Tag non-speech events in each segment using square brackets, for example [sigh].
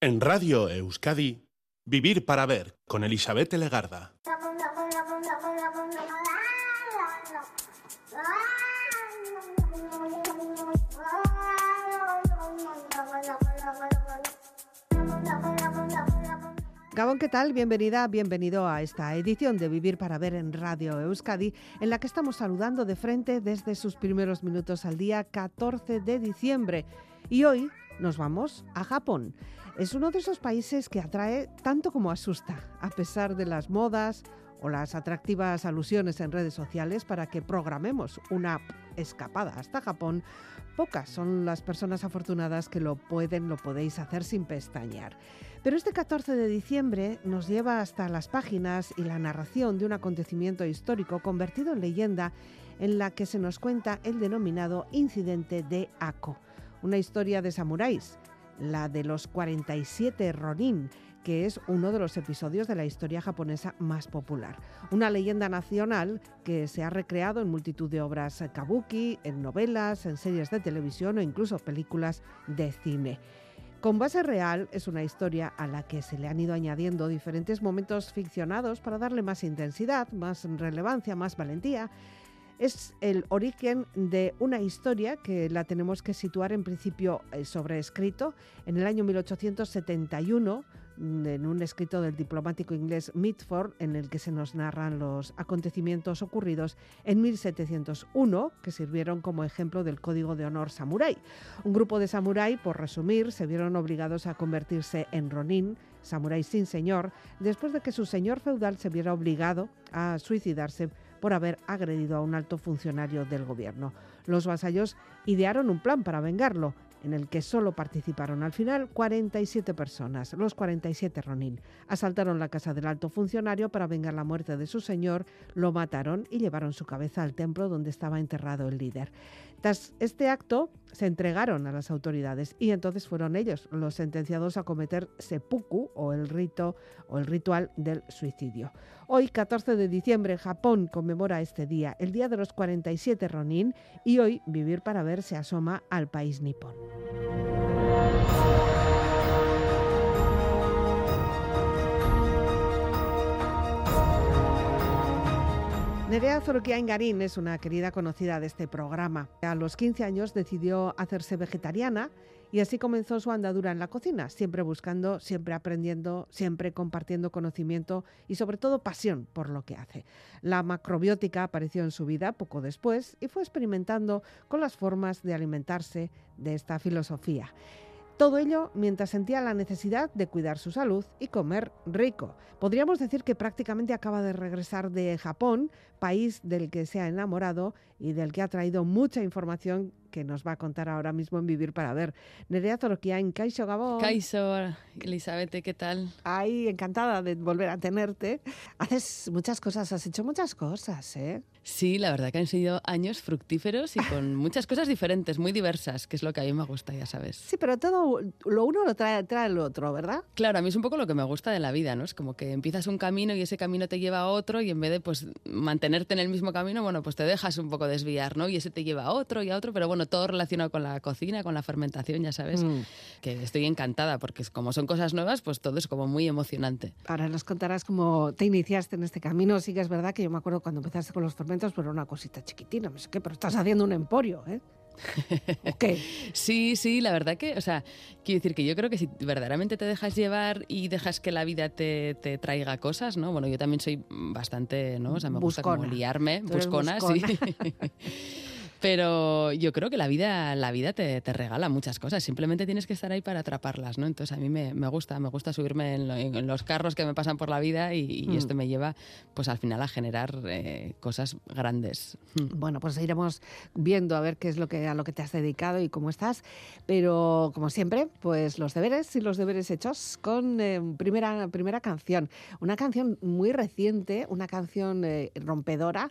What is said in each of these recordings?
En Radio Euskadi, Vivir para Ver con Elizabeth Legarda. Gabón, ¿qué tal? Bienvenida, bienvenido a esta edición de Vivir para Ver en Radio Euskadi, en la que estamos saludando de frente desde sus primeros minutos al día 14 de diciembre. Y hoy nos vamos a Japón. Es uno de esos países que atrae tanto como asusta, a pesar de las modas o las atractivas alusiones en redes sociales para que programemos una escapada hasta Japón. Pocas son las personas afortunadas que lo pueden, lo podéis hacer sin pestañear. Pero este 14 de diciembre nos lleva hasta las páginas y la narración de un acontecimiento histórico convertido en leyenda en la que se nos cuenta el denominado incidente de Ako, una historia de samuráis, la de los 47 Ronin, que es uno de los episodios de la historia japonesa más popular. Una leyenda nacional que se ha recreado en multitud de obras kabuki, en novelas, en series de televisión o incluso películas de cine. Con base real es una historia a la que se le han ido añadiendo diferentes momentos ficcionados para darle más intensidad, más relevancia, más valentía. Es el origen de una historia que la tenemos que situar en principio eh, sobreescrito en el año 1871 mm, en un escrito del diplomático inglés Mitford en el que se nos narran los acontecimientos ocurridos en 1701 que sirvieron como ejemplo del código de honor samurái. Un grupo de samurái, por resumir, se vieron obligados a convertirse en ronin, samurái sin señor, después de que su señor feudal se viera obligado a suicidarse por haber agredido a un alto funcionario del gobierno. Los vasallos idearon un plan para vengarlo, en el que solo participaron al final 47 personas, los 47 Ronin. Asaltaron la casa del alto funcionario para vengar la muerte de su señor, lo mataron y llevaron su cabeza al templo donde estaba enterrado el líder. Tras este acto, se entregaron a las autoridades y entonces fueron ellos los sentenciados a cometer seppuku o el rito o el ritual del suicidio. Hoy, 14 de diciembre, Japón conmemora este día, el día de los 47 Ronin, y hoy Vivir para ver se asoma al país nipón. Nerea Zoroquiain Garín es una querida conocida de este programa. A los 15 años decidió hacerse vegetariana y así comenzó su andadura en la cocina, siempre buscando, siempre aprendiendo, siempre compartiendo conocimiento y sobre todo pasión por lo que hace. La macrobiótica apareció en su vida poco después y fue experimentando con las formas de alimentarse de esta filosofía. Todo ello mientras sentía la necesidad de cuidar su salud y comer rico. Podríamos decir que prácticamente acaba de regresar de Japón, país del que se ha enamorado y del que ha traído mucha información que nos va a contar ahora mismo en Vivir para Ver. Nerea Zoroquia en Kaisho Gabón. Elizabeth, ¿qué tal? Ay, encantada de volver a tenerte. Haces muchas cosas, has hecho muchas cosas, ¿eh? Sí, la verdad que han sido años fructíferos y con [laughs] muchas cosas diferentes, muy diversas, que es lo que a mí me gusta, ya sabes. Sí, pero todo lo uno lo trae, trae el otro, ¿verdad? Claro, a mí es un poco lo que me gusta de la vida, ¿no? Es como que empiezas un camino y ese camino te lleva a otro y en vez de pues mantenerte en el mismo camino, bueno, pues te dejas un poco desviar, ¿no? Y ese te lleva a otro y a otro, pero bueno, todo relacionado con la cocina, con la fermentación, ya sabes, mm. que estoy encantada porque como son cosas nuevas, pues todo es como muy emocionante. Ahora nos contarás cómo te iniciaste en este camino. Sí que es verdad que yo me acuerdo cuando empezaste con los fermentos, pero una cosita chiquitina, no sé qué, pero estás haciendo un emporio, ¿eh? Okay. [laughs] sí, sí, la verdad que, o sea, quiero decir que yo creo que si verdaderamente te dejas llevar y dejas que la vida te, te traiga cosas, ¿no? Bueno, yo también soy bastante, ¿no? O sea, me gusta como liarme, buscona, sí. [laughs] Pero yo creo que la vida, la vida te, te, regala muchas cosas. Simplemente tienes que estar ahí para atraparlas, ¿no? Entonces a mí me, me gusta, me gusta subirme en, los carros que me pasan por la vida y, mm. esto me lleva, pues al final a generar eh, cosas grandes. [laughs] Bueno, pues iremos viendo a ver qué es lo que a lo que te has dedicado y cómo estás. Pero como siempre, pues los deberes y los deberes hechos con eh, primera primera canción, una canción muy reciente, una canción eh, rompedora,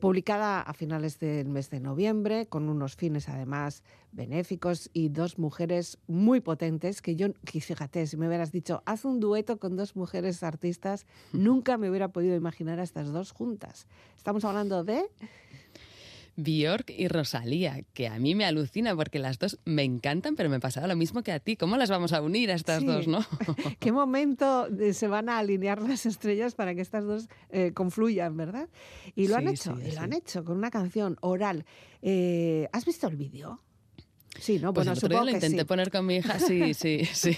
publicada a finales del mes de noviembre con unos fines además benéficos y dos mujeres muy potentes que yo, fíjate, si me hubieras dicho, haz un dueto con dos mujeres artistas, [laughs] nunca me hubiera podido imaginar a estas dos juntas. Estamos hablando de... Bjork y Rosalía, que a mí me alucina porque las dos me encantan, pero me pasaba lo mismo que a ti. ¿Cómo las vamos a unir a estas dos, no? [laughs] ¿Qué momento se van a alinear las estrellas para que estas dos eh, confluyan, verdad? Y lo han hecho, y lo han hecho con una canción oral. Eh, ¿Has visto el vídeo? Sí, ¿no? Pues bueno, el lo intenté poner con mi hija, sí, [laughs] sí, sí.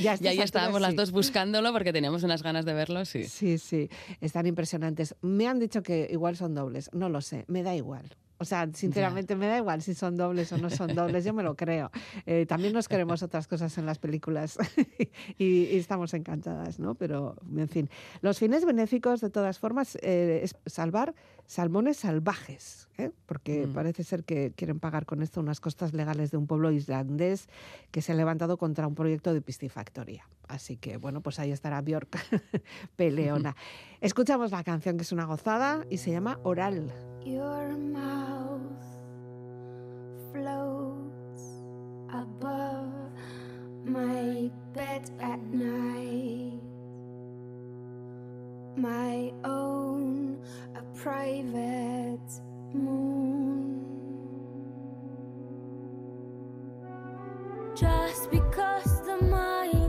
ya y ahí estábamos las dos buscándolo porque teníamos unas ganas de verlo, sí. Sí, sí, están impresionantes. Me han dicho que igual son dobles, no lo sé, me da igual. O sea, sinceramente me da igual si son dobles o no son [laughs] dobles, yo me lo creo. Eh, también nos queremos otras cosas en las películas [laughs] y, estamos encantadas, ¿no? Pero, en fin, los fines benéficos, de todas formas, eh, es salvar salmones salvajes, ¿eh? porque mm. parece ser que quieren pagar con esto unas costas legales de un pueblo islandés que se ha levantado contra un proyecto de piscifactoría. Así que, bueno, pues ahí estará Bjork [laughs] peleona. [laughs] Escuchamos la canción que es una gozada y se llama Oral. Your mouth floats above my bed at night. My own a private moon. Just because the mind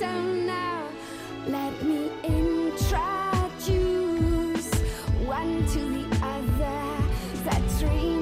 now. Let me introduce one to the other. The three.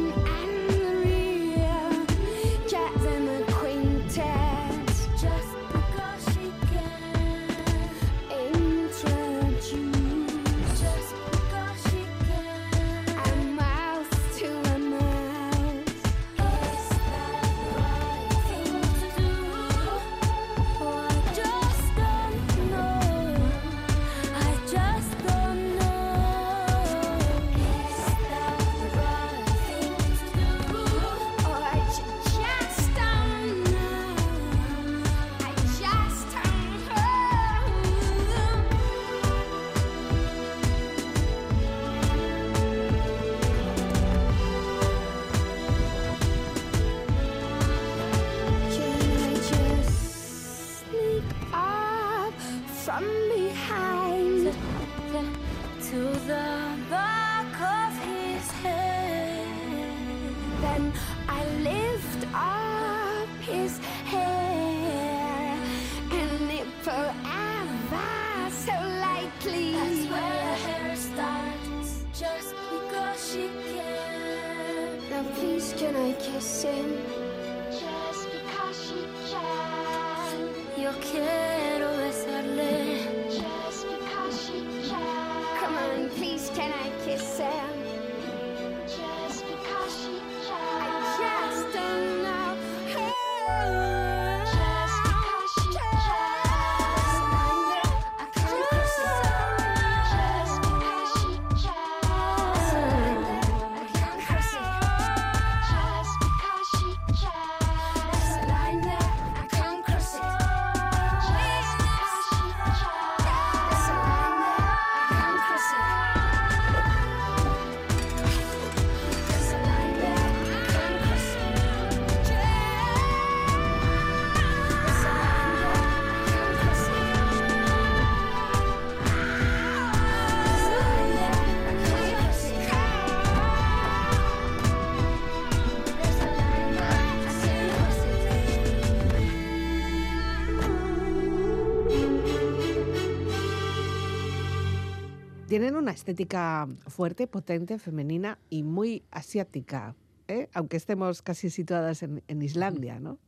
Tienen una estética fuerte, potente, femenina y muy asiática, ¿eh? aunque estemos casi situadas en, en Islandia, ¿no?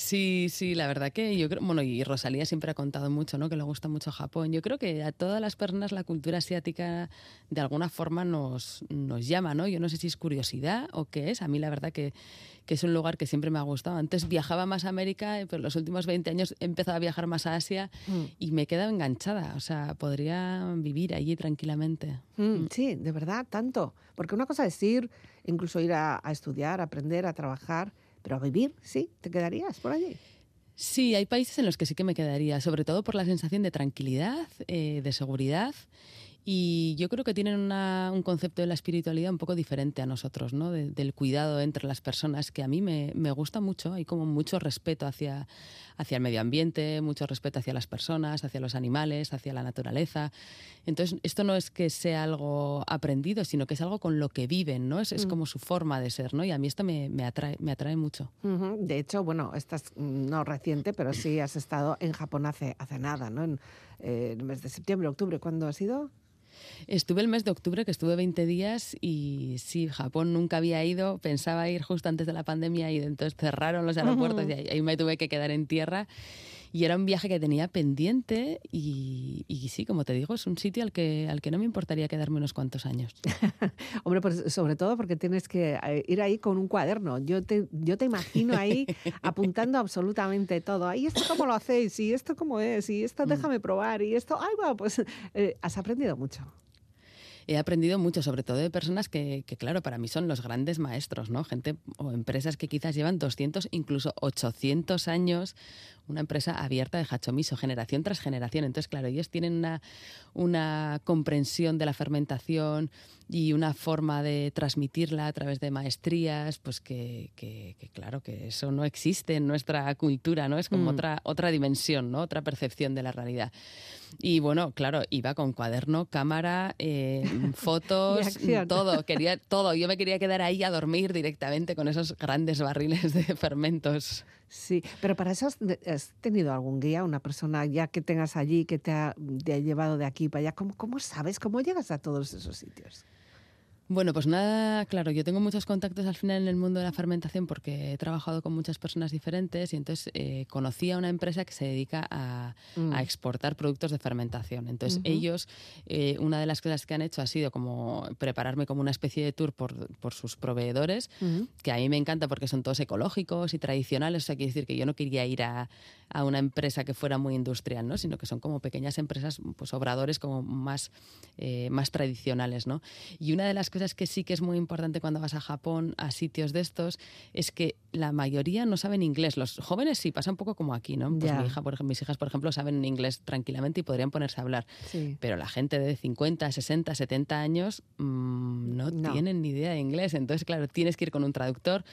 Sí, sí, la verdad que yo creo, bueno, y Rosalía siempre ha contado mucho, ¿no? Que le gusta mucho Japón. Yo creo que a todas las personas la cultura asiática de alguna forma nos, nos llama, ¿no? Yo no sé si es curiosidad o qué es. A mí la verdad que, que es un lugar que siempre me ha gustado. Antes viajaba más a América, pero los últimos 20 años he empezado a viajar más a Asia Mm. y me he quedado enganchada. O sea, podría vivir allí tranquilamente. Mm, Sí, de verdad, tanto. Porque una cosa es ir, incluso ir a, a estudiar, a aprender, a trabajar, pero a vivir, sí, te quedarías por allí. Sí, hay países en los que sí que me quedaría, sobre todo por la sensación de tranquilidad, eh, de seguridad. Y yo creo que tienen una- un concepto de la espiritualidad un poco diferente a nosotros, ¿no? De- del cuidado entre las personas, que a mí me, me gusta mucho. Hay como mucho respeto hacia, hacia el medio ambiente, mucho respeto hacia las personas, hacia los animales, hacia la naturaleza. Entonces, esto no es que sea algo aprendido, sino que es algo con lo que viven, ¿no? Es, es Mm. como su forma de ser, ¿no? Y a mí esto me, me atrae, me atrae mucho. Ujú. De hecho, bueno, estás no reciente, pero sí has estado en Japón hace, hace nada, ¿no? En eh, el mes de septiembre, octubre, ¿cuándo ha sido? Estuve el mes de octubre, que estuve 20 días, y sí, Japón nunca había ido, pensaba ir justo antes de la pandemia y entonces cerraron los aeropuertos y ahí, ahí me tuve que quedar en tierra. Y era un viaje que tenía pendiente y, y sí, como te digo, es un sitio al que, al que no me importaría quedarme unos cuantos años. [laughs] Hombre, pues sobre todo porque tienes que eh, ir ahí con un cuaderno. Yo te, yo te imagino ahí [laughs] apuntando absolutamente todo. ¿Y esto cómo lo hacéis? ¿Y esto cómo es? ¿Y esto déjame probar? ¿Y esto? Ay, va, pues eh, has aprendido mucho. He aprendido mucho, sobre todo de personas que, que, claro, para mí son los grandes maestros, ¿no? Gente o empresas que quizás llevan 200, incluso 800 años, una empresa abierta de hachomiso, generación tras generación. Entonces, claro, ellos tienen una, una comprensión de la fermentación y una forma de transmitirla a través de maestrías, pues que, que, que claro, que eso no existe en nuestra cultura, ¿no? Es como Mm. otra, otra dimensión, ¿no? Otra percepción de la realidad. Y bueno, claro, iba con cuaderno, cámara, eh, [laughs] fotos, todo, [laughs] quería todo. Yo me quería quedar ahí a dormir directamente con esos grandes barriles de fermentos. Sí, pero para eso has, tenido algún guía, una persona ya que tengas allí, que te ha, te ha llevado de aquí para allá. ¿Cómo, ¿Cómo sabes cómo llegas a todos esos sitios? Bueno, pues nada, claro, yo tengo muchos contactos al final en el mundo de la fermentación porque he trabajado con muchas personas diferentes y entonces eh, conocí a una empresa que se dedica a, Mm. a exportar productos de fermentación. Entonces Ujú. ellos, eh, una de las cosas que han hecho ha sido como prepararme como una especie de tour por, por sus proveedores, Ujú. que a mí me encanta porque son todos ecológicos y tradicionales. O sea, quiere decir que yo no quería ir a, a una empresa que fuera muy industrial, ¿no? sino que son como pequeñas empresas, pues obradores como más, eh, más tradicionales. ¿no? Y una de las cosas que sí que es muy importante cuando vas a Japón, a sitios de estos, es que la mayoría no saben inglés. Los jóvenes sí, pasa un poco como aquí. ¿no? Pues mi hija, por mis hijas, por ejemplo, saben inglés tranquilamente y podrían ponerse a hablar. Sí. Pero la gente de 50, 60, 70 años mm, no, No. tienen ni idea de inglés. Entonces, claro, tienes que ir con un traductor.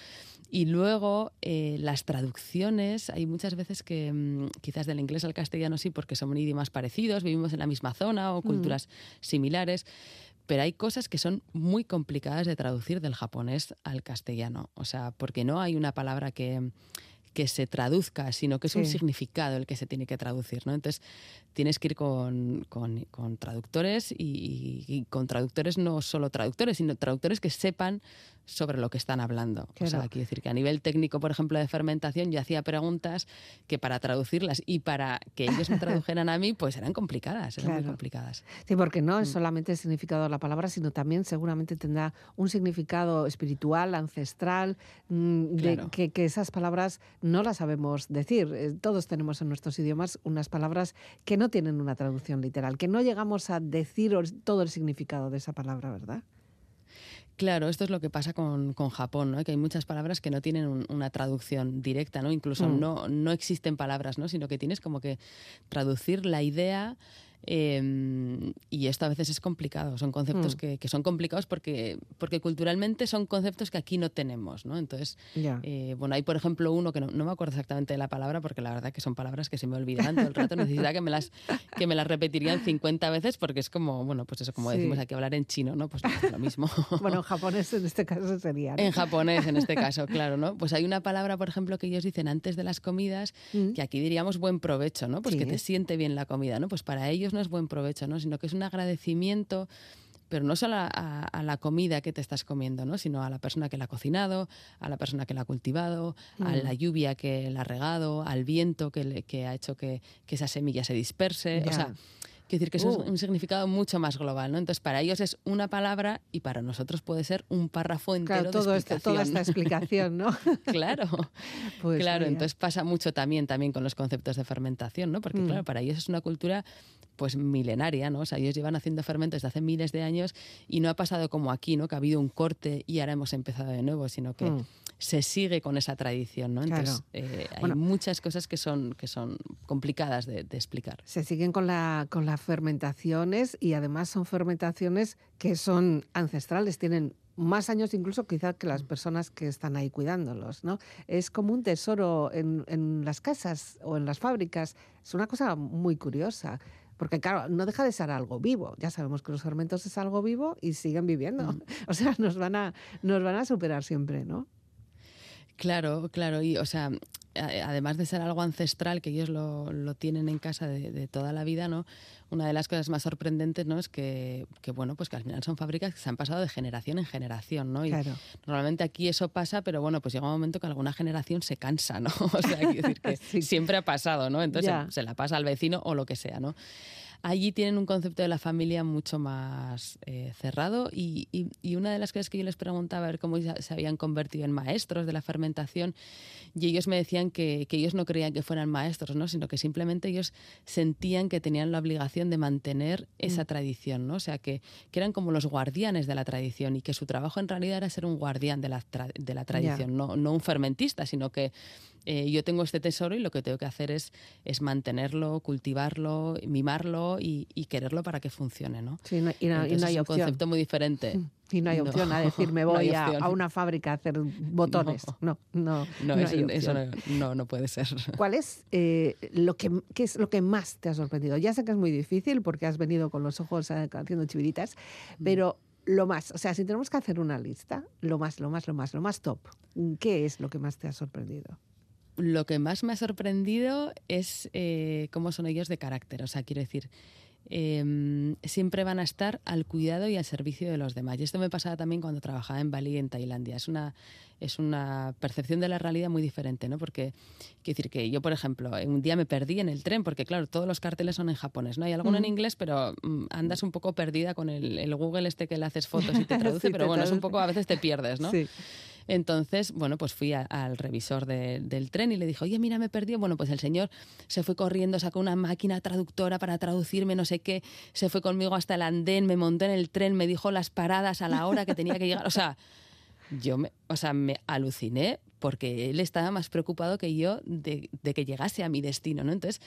Y luego eh, las traducciones, hay muchas veces que mm, quizás del inglés al castellano sí, porque son idiomas parecidos, vivimos en la misma zona o culturas similares, pero hay cosas que son muy complicadas de traducir del japonés al castellano. O sea, porque no hay una palabra que que se traduzca, sino que es un significado el que se tiene que traducir, ¿no? Entonces tienes que ir con, con- con traductores y, y con traductores no solo traductores, sino traductores que sepan sobre lo que están hablando. O sea, quiero decir que a nivel técnico, por ejemplo, de fermentación, yo hacía preguntas que para traducirlas y para que ellos me [laughs] tradujeran a mí, pues eran complicadas, eran muy complicadas. Sí, porque no Mm. es solamente el significado de la palabra, sino también seguramente tendrá un significado espiritual, ancestral, mm, de Claro. que, que esas palabras no las sabemos decir. Eh, Todos tenemos en nuestros idiomas unas palabras que no tienen una traducción literal, que no llegamos a decir todo el significado de esa palabra, ¿verdad? Claro, esto es lo que pasa con, con Japón, ¿no? que hay muchas palabras que no tienen un- una traducción directa, ¿no? incluso Mm. no, no existen palabras, ¿no? sino que tienes como que traducir la idea eh, y esto a veces es complicado, son conceptos Mm. que, que son complicados porque, porque culturalmente son conceptos que aquí no tenemos. ¿no? Entonces, eh, bueno, hay por ejemplo uno que no, no me acuerdo exactamente de la palabra porque la verdad que son palabras que se me olvidarán todo el rato, necesitaría que me las, que me las repetirían 50 veces porque es como, bueno, pues eso, como Sí. decimos aquí hablar en chino, ¿no? Pues no es lo mismo. [laughs] Bueno, en japonés en este caso sería. ¿no? En japonés, en este caso, claro, ¿no? Pues hay una palabra, por ejemplo, que ellos dicen antes de las comidas, Mm. que aquí diríamos buen provecho, ¿no? Pues que te siente bien la comida, ¿no? Pues para ellos no es buen provecho, ¿no? Sino que es un agradecimiento pero no solo a, la comida que te estás comiendo, ¿no? sino a la persona que la ha cocinado, a la persona que la ha cultivado, a la mm. lluvia que la ha regado, al viento que, que ha hecho que, que, esa semilla se disperse. O sea, Quiero decir que eso es uh. un significado mucho más global, ¿no? Entonces, para ellos es una palabra y para nosotros puede ser un párrafo entero todo de explicación. toda esta explicación, ¿no? [laughs] claro. [laughs] Pues claro, entonces pasa mucho también, también con los conceptos de fermentación, ¿no? Porque, mm. claro, para ellos es una cultura pues milenaria, ¿no? O sea, ellos llevan haciendo fermentos desde hace miles de años y no ha pasado como aquí, ¿no? Que ha habido un corte y ahora hemos empezado de nuevo, sino que mm se sigue con esa tradición, ¿no? Entonces, eh, hay muchas cosas que son, que son complicadas de, explicar. Se siguen con, la, con fermentaciones y además son fermentaciones que son ancestrales, tienen más años incluso quizás que las mm. personas que están ahí cuidándolos, ¿no? Es como un tesoro en, en las casas o en las fábricas. Es una cosa muy curiosa. Porque claro, no deja de ser algo vivo. Ya sabemos que los fermentos es algo vivo y siguen viviendo. Mm. [laughs] O sea, nos van a, nos van a superar siempre, ¿no? Claro, claro, y o sea, además de ser algo ancestral, que ellos lo, lo tienen en casa de, toda la vida, ¿no? Una de las cosas más sorprendentes, ¿no? Es que, que, bueno, pues que al final son fábricas que se han pasado de generación en generación, ¿no? Y normalmente aquí eso pasa, pero bueno, pues llega un momento que alguna generación se cansa, ¿no? [laughs] O sea, quiero decir que [laughs] siempre ha pasado, ¿no? Entonces se, la pasa al vecino o lo que sea, ¿no? Allí tienen un concepto de la familia mucho más eh, cerrado y, una de las cosas que yo les preguntaba a ver cómo se habían convertido en maestros de la fermentación y ellos me decían que, ellos no creían que fueran maestros, ¿no? sino que simplemente ellos sentían que tenían la obligación de mantener esa mm. tradición, ¿no? o sea, que, que, eran como los guardianes de la tradición y que su trabajo en realidad era ser un guardián de la, de la tradición, no, no un fermentista, sino que eh, yo tengo este tesoro y lo que tengo que hacer es, es mantenerlo, cultivarlo, mimarlo y, quererlo para que funcione, ¿no? Sí, y, no, hay es un concepto muy diferente. [laughs] Y no hay opción a decir [laughs] me voy a, una fábrica a hacer botones. [laughs] No, no, no, eso, no, no, puede ser. ¿Cuál es, eh, lo que, qué es lo que más te ha sorprendido? Ya sé que es muy difícil porque has venido con los ojos haciendo chiviritas, mm. pero lo más, o sea, si tenemos que hacer una lista, lo más, lo más, lo más, lo más top, ¿qué es lo que más te ha sorprendido? Lo que más me ha sorprendido es eh, cómo son ellos de carácter. O sea, quiero decir, em, siempre van a estar al cuidado y al servicio de los demás. Y esto me pasaba también cuando trabajaba en Bali, en Tailandia. Es una, es una percepción de la realidad muy diferente, ¿no? Porque, quiero decir que yo, por ejemplo, un día me perdí en el tren, porque claro, todos los carteles son en japonés, ¿no? Hay alguno en inglés, pero mm, andas un poco perdida con el, Google este que le haces fotos y te [laughs] traduce, pero bueno, es un poco, a veces te pierdes, ¿no? Sí. Entonces, bueno, pues fui al revisor del tren y le dije, oye, mira, me perdido. Bueno, pues el señor se fue corriendo, sacó una máquina traductora para traducirme, no sé qué, se fue conmigo hasta el andén, me monté en el tren, me dijo las paradas a la hora que tenía que llegar. O sea, yo me, o sea, me aluciné porque él estaba más preocupado que yo de, de que llegase a mi destino, ¿no? Entonces,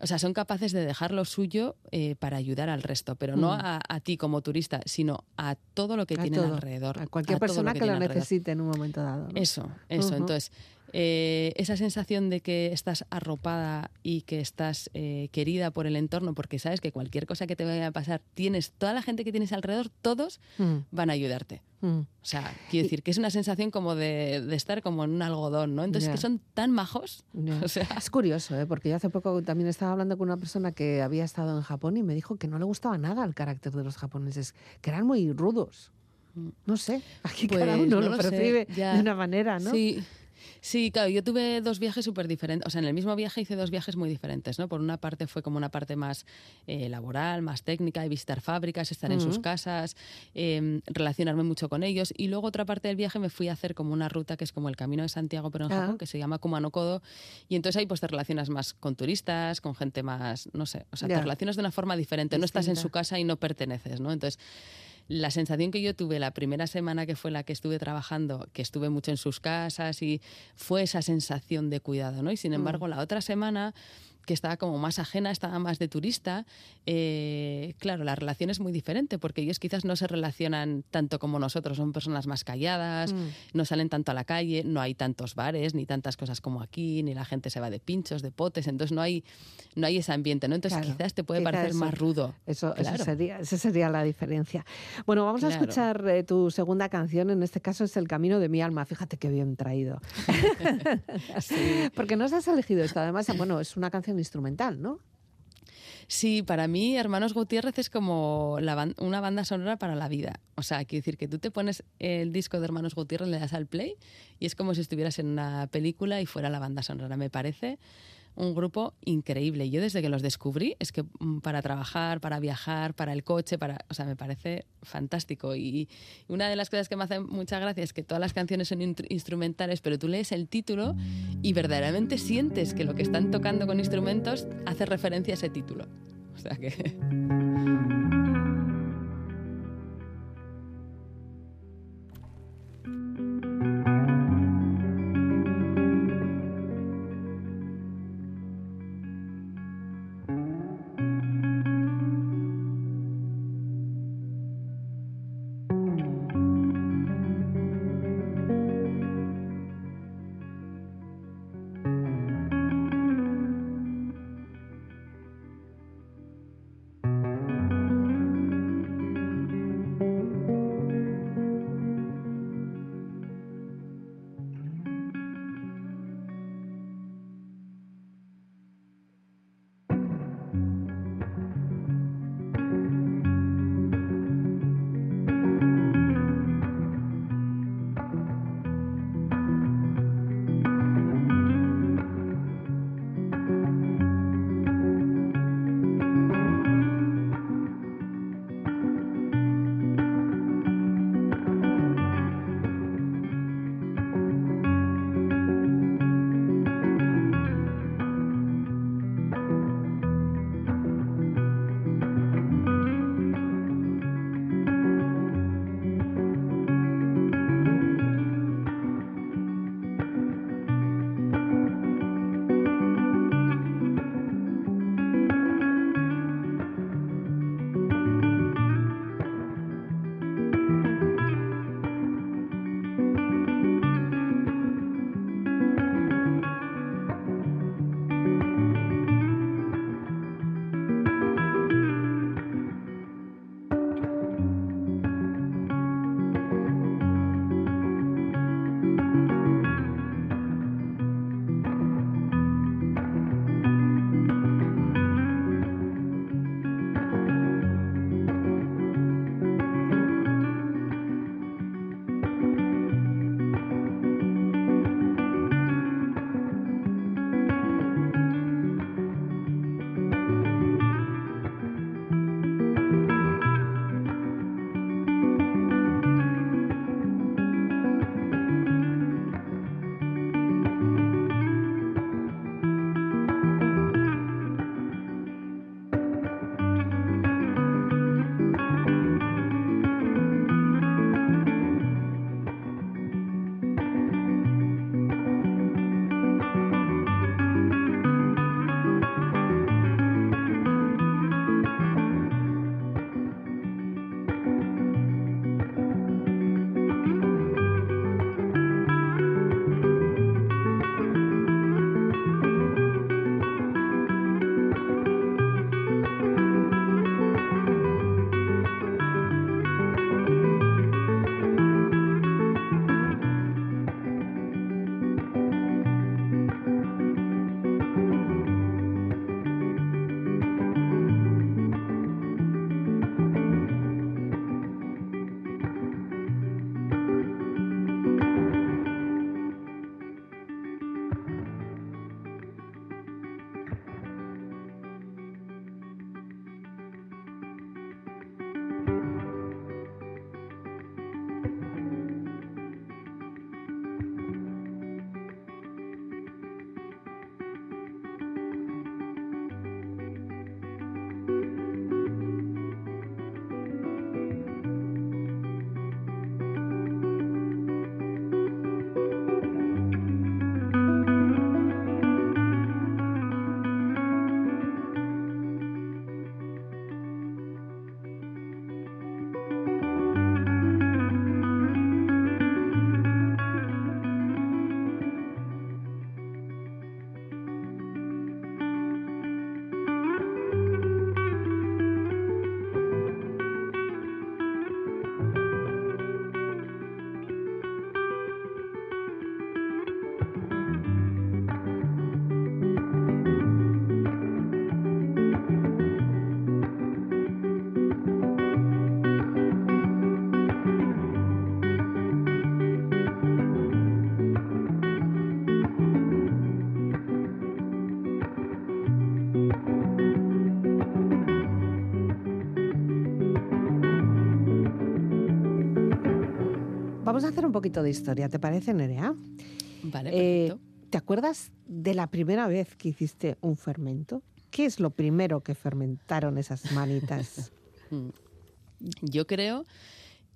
o sea, son capaces de dejar lo suyo eh, para ayudar al resto, pero no mm. a, ti como turista, sino a todo lo que tienen alrededor. A cualquier persona que, lo necesite en un momento dado. Eso, eso. Entonces, eh, esa sensación de que estás arropada y que estás eh, querida por el entorno, porque sabes que cualquier cosa que te vaya a pasar, tienes toda la gente que tienes alrededor, todos mm. van a ayudarte. Mm. O sea, quiero decir que es una sensación como de, estar como en un algodón, ¿no? Entonces, que son tan majos. [laughs] O sea... Es curioso, ¿eh? porque yo hace poco también estaba hablando con una persona que había estado en Japón y me dijo que no le gustaba nada el carácter de los japoneses, que eran muy rudos. Mm. No sé, aquí cada pues uno lo, percibe de una manera, ¿no? Sí. Sí, claro, yo tuve dos viajes súper diferentes. O sea, en el mismo viaje hice dos viajes muy diferentes, ¿no? Por una parte fue como una parte más eh, laboral, más técnica, de visitar fábricas, estar en sus casas, em, relacionarme mucho con ellos. Y luego otra parte del viaje me fui a hacer como una ruta que es como el Camino de Santiago, pero en ah. Japón, que se llama Kumano Kodo. Y entonces ahí pues te relacionas más con turistas, con gente más, no sé, o sea, te relacionas de una forma diferente. No estás en su casa y no perteneces, ¿no? Entonces la sensación que yo tuve la primera semana que fue la que estuve trabajando, que estuve mucho en sus casas y fue esa sensación de cuidado, ¿no? Y sin mm. embargo, la otra semana que estaba como más ajena, estaba más de turista, eh, claro, la relación es muy diferente porque ellos quizás no se relacionan tanto como nosotros, son personas más calladas, mm. no salen tanto a la calle, no hay tantos bares ni tantas cosas como aquí, ni la gente se va de pinchos, de potes, entonces no hay, no hay ese ambiente, ¿no? Entonces quizás te puede parecer más rudo. Eso, sería, esa sería la diferencia. Bueno, vamos a escuchar eh, tu segunda canción, en este caso es El Camino de mi alma, fíjate qué bien traído. [laughs] [laughs] Porque no has elegido esto, además, bueno, es una canción instrumental, ¿no? Sí, para mí Hermanos Gutiérrez es como una banda sonora para la vida. O sea, quiero decir que tú te pones el disco de Hermanos Gutiérrez, le das al play y es como si estuvieras en una película y fuera la banda sonora. Me parece un grupo increíble. Yo desde que los descubrí, es que mm, para trabajar, para viajar, para el coche, para, o sea, me parece fantástico. Y una de las cosas que me hace mucha gracia es que todas las canciones son instrumentales, pero tú lees el título y verdaderamente sientes que lo que están tocando con instrumentos hace referencia a ese título. O sea que... [laughs] poquito de historia, ¿te parece, Nerea? Vale, Eh, perfecto. ¿Te acuerdas de la primera vez que hiciste un fermento? ¿Qué es lo primero que fermentaron esas manitas? [laughs] Mm. Yo creo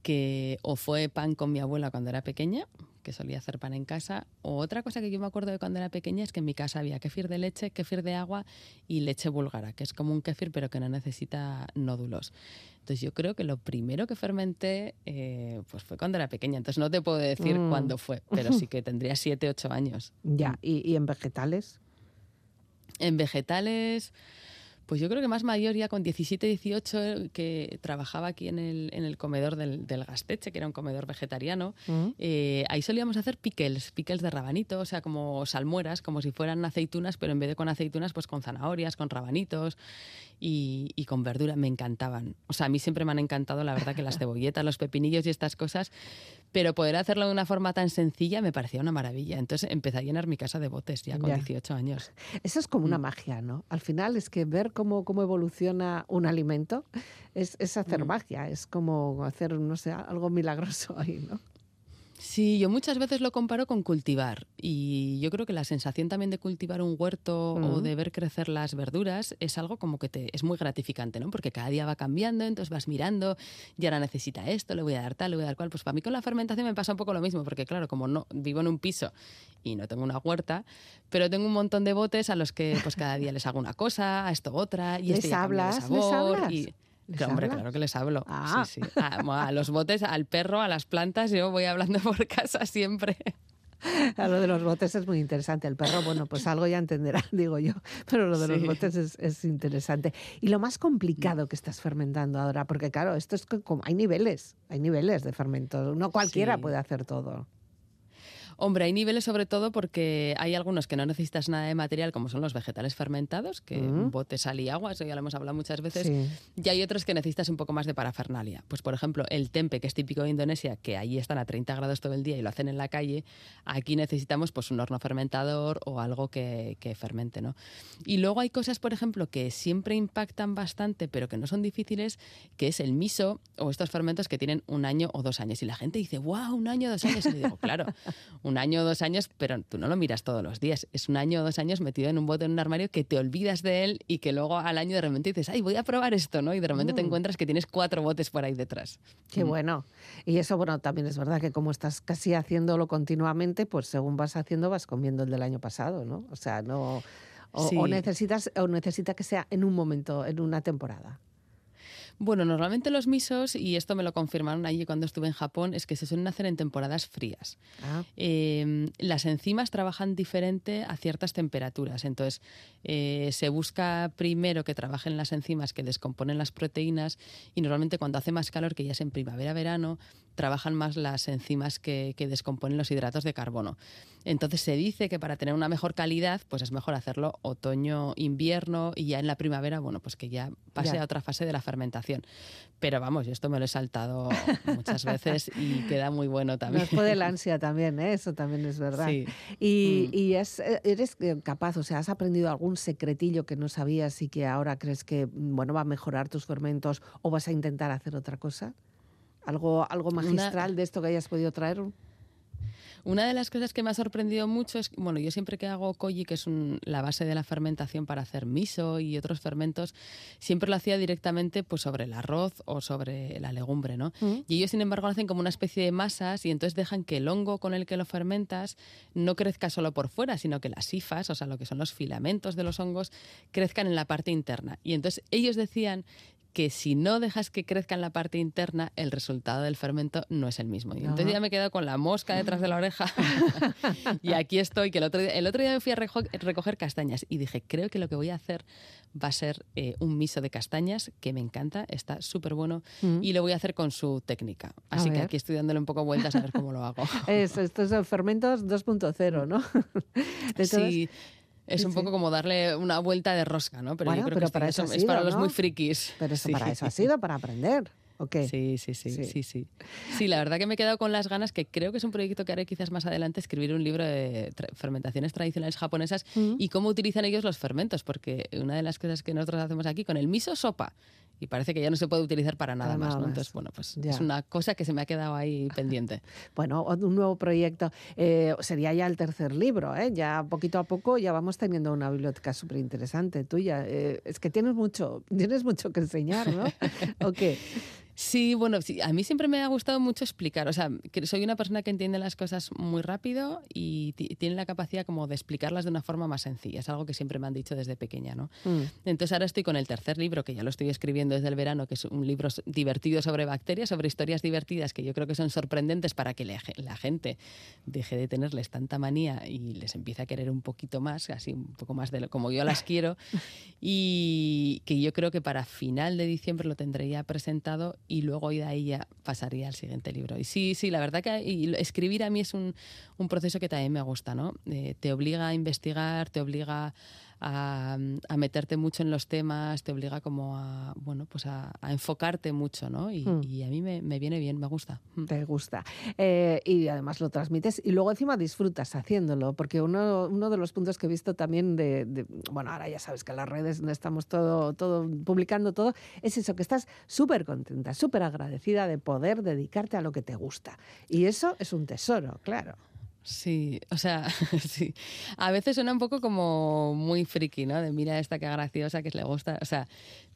que o fue pan con mi abuela cuando era pequeña, que solía hacer pan en casa, o otra cosa que yo me acuerdo de cuando era pequeña es que en mi casa había kefir de leche, kefir de agua y leche búlgara, que es como un kefir pero que no necesita nódulos. Entonces yo creo que lo primero que fermenté eh, pues fue cuando era pequeña. Entonces no te puedo decir Mm. cuándo fue, pero sí que tendría [laughs] 7, 8 años. ya, ¿y, y en vegetales? En vegetales, pues yo creo que más mayor, ya con 17, 18, que trabajaba aquí en el, en el comedor del, del Gasteche, que era un comedor vegetariano. ¿Mm? Eh, ahí solíamos hacer pickles, pickles de rabanito, o sea, como salmueras, como si fueran aceitunas, pero en vez de con aceitunas, pues con zanahorias, con rabanitos y, y con verdura. Me encantaban. O sea, a mí siempre me han encantado, la verdad, que las [laughs] cebolletas, los pepinillos y estas cosas, pero poder hacerlo de una forma tan sencilla me parecía una maravilla. Entonces empecé a llenar mi casa de botes ya con Ya. 18 años. Eso es como una Mm. magia, ¿no? Al final es que ver cómo, cómo evoluciona un alimento es, es hacer Mm. magia, es como hacer, no sé, algo milagroso ahí, ¿no? Sí, yo muchas veces lo comparo con cultivar y yo creo que la sensación también de cultivar un huerto o de ver crecer las verduras es algo como que te es muy gratificante, ¿no? Porque cada día va cambiando, entonces vas mirando, y ahora necesita esto, le voy a dar tal, le voy a dar cual. Pues para mí con la fermentación me pasa un poco lo mismo, porque claro, como no vivo en un piso y no tengo una huerta, pero tengo un montón de botes a los que pues cada día les hago una cosa, a esto otra y ¿Les este hablas? ¿Les sabor hablas? y ¿Les que, hombre, hablas? claro que les hablo. Ah. Sí, sí. A, a los botes, al perro, a las plantas, yo voy hablando [laughs] por casa siempre. A lo de los botes es muy interesante. El perro, bueno, pues algo ya entenderá, [laughs] digo yo. Pero lo de los botes es, es interesante. Y lo más complicado que estás fermentando ahora, porque claro, esto es que como hay niveles, hay niveles de fermento. No cualquiera puede hacer todo. Hombre, hay niveles sobre todo porque hay algunos que no necesitas nada de material, como son los vegetales fermentados, que Mm. un bote, sal y agua, eso ya lo hemos hablado muchas veces. Sí. Y hay otros que necesitas un poco más de parafernalia. Pues, por ejemplo, el tempe, que es típico de Indonesia, que allí están a 30 grados todo el día y lo hacen en la calle, aquí necesitamos pues, un horno fermentador o algo que, que fermente. ¿no? Y luego hay cosas, por ejemplo, que siempre impactan bastante, pero que no son difíciles, que es el miso o estos fermentos que tienen un año o dos años. Y la gente dice, wow, un año o dos años. Y digo, claro, [laughs] un año o dos años, pero tú no lo miras todos los días. Es un año o dos años metido en un bote en un armario que te olvidas de él y que luego al año de repente dices, ay, voy a probar esto, ¿no? Y de repente te Mm. encuentras que tienes cuatro botes por ahí detrás. Qué Mm. bueno. Y eso, bueno, también es verdad que como estás casi haciéndolo continuamente, pues según vas haciendo vas comiendo el del año pasado, ¿no? O sea, no... O, Sí. o necesitas o necesita que sea en un momento, en una temporada. Bueno, normalmente los misos, y esto me lo confirmaron allí cuando estuve en Japón, es que se suelen hacer en temporadas frías. Ah, Eh, las enzimas trabajan diferente a ciertas temperaturas. Entonces, eh, se busca primero que trabajen las enzimas que descomponen las proteínas y normalmente cuando hace más calor, que ya es en primavera-verano, trabajan más las enzimas que, que descomponen los hidratos de carbono. Entonces se dice que para tener una mejor calidad, pues es mejor hacerlo otoño-invierno y ya en la primavera, bueno, pues que ya pase Ya. a otra fase de la fermentación. Pero vamos, yo esto me lo he saltado [laughs] muchas veces y queda muy bueno también. nos puede la [laughs] ansia también, ¿eh? eso también es verdad. Sí. Y, Mm. y es, eh, eres eh, capaz, o sea, has aprendido algún secretillo que no sabías y que ahora crees que mm, bueno va a mejorar tus fermentos o vas a intentar hacer otra cosa. Algo, algo Una- magistral de esto que hayas podido traer. Una de las cosas que me ha sorprendido mucho es, bueno, yo siempre que hago koji, que es un- la base de la fermentación para hacer miso y otros fermentos, siempre lo hacía directamente pues sobre el arroz o sobre la legumbre, ¿no? Mm. Y ellos, sin embargo, lo hacen como una especie de masas y entonces dejan que el hongo con el que lo fermentas no crezca solo por fuera, sino que las hifas, o sea, lo que son los filamentos de los hongos, crezcan en la parte interna. Y entonces ellos decían que si no dejas que crezca en la parte interna, el resultado del fermento no es el mismo. Y entonces ya me he quedado con la mosca detrás de la oreja. [laughs] [laughs] y aquí estoy, que el otro día, el otro día me fui a recoger castañas y dije, creo que lo que voy a hacer va a ser eh, un miso de castañas, que me encanta, está súper bueno, Mm. y lo voy a hacer con su técnica. Así que aquí estoy dándole un poco vueltas a ver cómo lo hago. [laughs] Eso, estos son fermentos 2.0, ¿no? Todas- sí, es sí, un sí. poco como darle una vuelta de rosca, ¿no? Pero Bueno, yo creo pero que para eso es sido, para los ¿no? muy frikis. Pero eso Sí. para eso ha sido, para aprender. ¿Ok? Sí, sí, sí, Sí. sí, sí, sí. la verdad que me he quedado con las ganas, que creo que es un proyecto que haré quizás más adelante, escribir un libro de tra- fermentaciones tradicionales japonesas Mm. y cómo utilizan ellos los fermentos, porque una de las cosas que nosotros hacemos aquí con el miso sopa, y parece que ya no se puede utilizar para nada Para más, nada ¿no? más. Entonces, bueno, pues Ya. es una cosa que se me ha quedado ahí pendiente. [laughs] Bueno, un nuevo proyecto. Eh, sería ya el tercer libro, ¿eh? Ya poquito a poco ya vamos teniendo una biblioteca súper interesante tuya. Eh, es que tienes mucho, tienes mucho que enseñar, ¿no? [laughs] ¿O qué? Sí, bueno, sí, a mí siempre me ha gustado mucho explicar. O sea, que soy una persona que entiende las cosas muy rápido y ti- tiene la capacidad como de explicarlas de una forma más sencilla. Es algo que siempre me han dicho desde pequeña, ¿no? Mm. Entonces ahora estoy con el tercer libro, que ya lo estoy escribiendo desde el verano, que es un libro divertido sobre bacterias, sobre historias divertidas que yo creo que son sorprendentes para que la gente deje de tenerles tanta manía y les empiece a querer un poquito más, así un poco más de lo, como yo las quiero. [laughs] Y que yo creo que para final de diciembre lo tendré ya presentado y luego de ahí ya pasaría al siguiente libro. Y sí, sí, la verdad que escribir a mí es un, un proceso que también me gusta, ¿no? Eh, te obliga a investigar, te obliga a, a meterte mucho en los temas, te obliga como a, bueno, pues a, a enfocarte mucho, ¿no? Y, Mm. y a mí me, me viene bien, me gusta. Mm. Te gusta. Eh, y además lo transmites y luego encima disfrutas haciéndolo, porque uno, uno de los puntos que he visto también de, de- bueno, ahora ya sabes que en las redes donde estamos todo, todo publicando todo, es eso, que estás súper contenta, súper agradecida de poder dedicarte a lo que te gusta. Y eso es un tesoro, claro. Sí, o sea, [laughs] sí. A veces suena un poco como muy friki, ¿no? De mira esta que graciosa, que le gusta, o sea,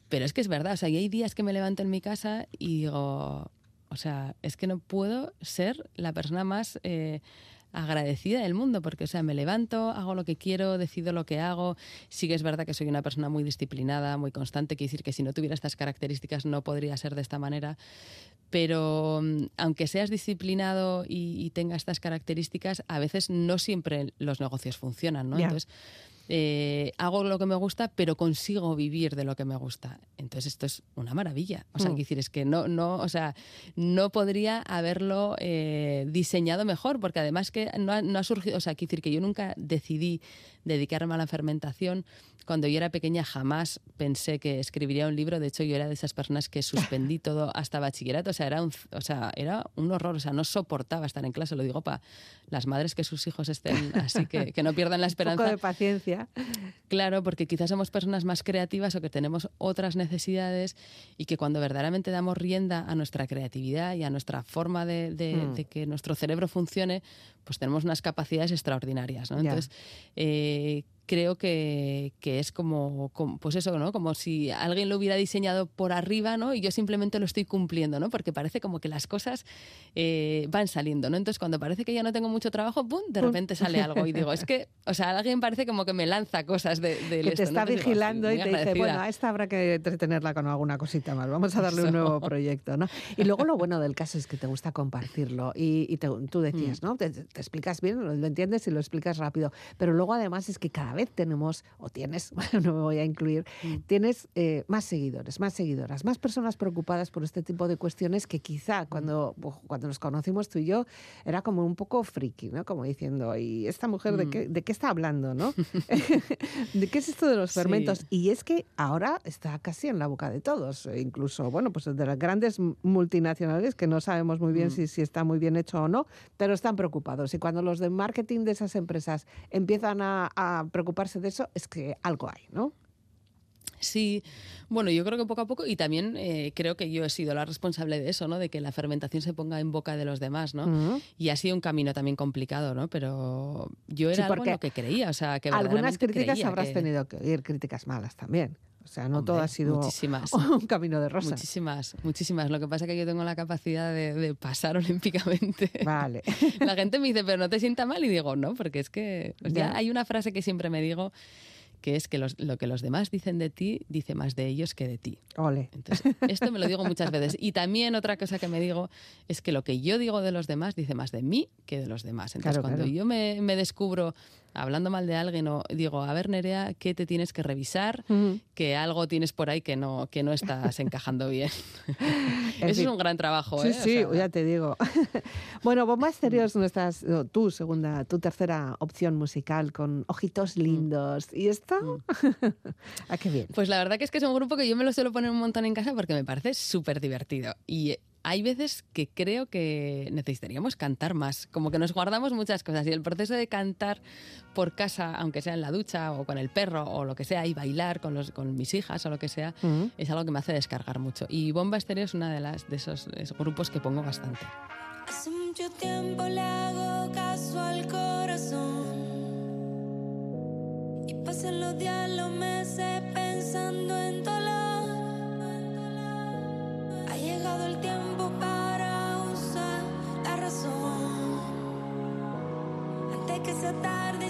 pero es que es verdad, o sea, y hay días que me levanto en mi casa y digo, o sea, es que no puedo ser la persona más eh, agradecida del mundo, porque, o sea, me levanto, hago lo que quiero, decido lo que hago. Sí que es verdad que soy una persona muy disciplinada, muy constante, quiere decir que si no tuviera estas características no podría ser de esta manera. Pero mm, aunque seas disciplinado y, y tengas estas características, a veces no siempre los negocios funcionan, ¿no? Entonces, eh, hago lo que me gusta, pero consigo vivir de lo que me gusta. Entonces esto es una maravilla. O sea, Mm. quiero decir, es que no, no, o sea, no podría haberlo eh, diseñado mejor, porque además que no ha, no ha surgido, o sea, quiero decir que yo nunca decidí dedicarme a la fermentación. Cuando yo era pequeña jamás pensé que escribiría un libro. De hecho, yo era de esas personas que suspendí [laughs] todo hasta bachillerato. O sea, era un, o sea, era un horror. O sea, no soportaba estar en clase. Lo digo para las madres que sus hijos estén así, que, que no pierdan la [laughs] Un esperanza. poco de paciencia. Claro, porque quizás somos personas más creativas o que tenemos otras necesidades y que cuando verdaderamente damos rienda a nuestra creatividad y a nuestra forma de, de- Mm. de que nuestro cerebro funcione, pues tenemos unas capacidades extraordinarias. ¿no? Entonces, eh, big creo que, que es como, como- pues eso, ¿no? Como si alguien lo hubiera diseñado por arriba, ¿no? Y yo simplemente lo estoy cumpliendo, ¿no? Porque parece como que las cosas eh, van saliendo, ¿no? Entonces, cuando parece que ya no tengo mucho trabajo, ¡pum! De repente sale algo y digo, es [laughs] que, o sea, alguien parece como que me lanza cosas de, del que te esto, ¿no? está digo, vigilando y te dice, bueno, a esta habrá que entretenerla con alguna cosita más. Vamos a darle un nuevo [laughs] proyecto, ¿no? Y luego lo bueno del caso es que te gusta compartirlo. Y, y te- tú decías, Mm. ¿no? Te, te explicas bien, lo, lo entiendes y lo explicas rápido. Pero luego además es que cada vez tenemos, o tienes, [laughs] no me voy a incluir, Mm. tienes eh, más seguidores, más seguidoras, más personas preocupadas por este tipo de cuestiones que Mm. quizá cuando, uf, cuando nos conocimos tú y yo era como un poco friki, ¿no? Como diciendo, ¿y esta mujer de Mm. qué, de qué está hablando, no? [laughs] [laughs] ¿De qué es esto de los Sí. fermentos? Y es que ahora está casi en la boca de todos, e incluso, bueno, pues de las grandes multinacionales que no sabemos muy bien Mm. si, si está muy bien hecho o no, pero están preocupados. Y cuando los de marketing de esas empresas empiezan a, a preocuparse de eso, es que algo hay, ¿no? Sí, bueno, yo creo que poco a poco, y también eh, creo que yo he sido la responsable de eso, ¿no? De que la fermentación se ponga en boca de los demás, ¿no? Y ha sido un camino también complicado, ¿no? Pero yo era Sí, algo en lo que creía, o sea, que Algunas críticas habrás que- tenido que oír, críticas malas también. O sea, no Hombre, todo ha sido muchísimas. [laughs] un camino de rosa. Muchísimas, muchísimas. Lo que pasa es que yo tengo la capacidad de, de pasar [laughs] olímpicamente. Vale. [laughs] La gente me dice, pero no te sienta mal, y digo, no, porque es que o sea, Ya. hay una frase que siempre me digo, que es que los- lo que los demás dicen de ti, dice más de ellos que de ti. Ole. Entonces, esto me lo digo muchas veces. Y también otra cosa que me digo es que lo que yo digo de los demás dice más de mí que de los demás. Entonces, Claro, cuando claro. yo me, me descubro hablando mal de alguien o digo, a ver Nerea, ¿qué te tienes que revisar? Que algo tienes por ahí que no, que no estás encajando bien. [laughs] [laughs] Eso es un gran trabajo. Sí, ¿eh? sí, ya te digo. [laughs] bueno, Bomba Estéreo es nuestra, tu segunda, tu tercera opción musical con ojitos lindos. ¿Y esto? ¿A ah, qué bien? Pues la verdad que es que es un grupo que yo me lo suelo poner un montón en casa porque me parece súper divertido. Y hay veces que creo que necesitaríamos cantar más, como que nos guardamos muchas cosas y el proceso de cantar por casa, aunque sea en la ducha o con el perro o lo que sea, y bailar con, los, con mis hijas o lo que sea, es algo que me hace descargar mucho. Y Bomba Estéreo es uno de, las, de esos, esos grupos que pongo bastante. Hace mucho tiempo le hago caso al corazón y pasan los días, los meses pensando en dolor. Llegado el tiempo para usar la razón. Antes que sea tarde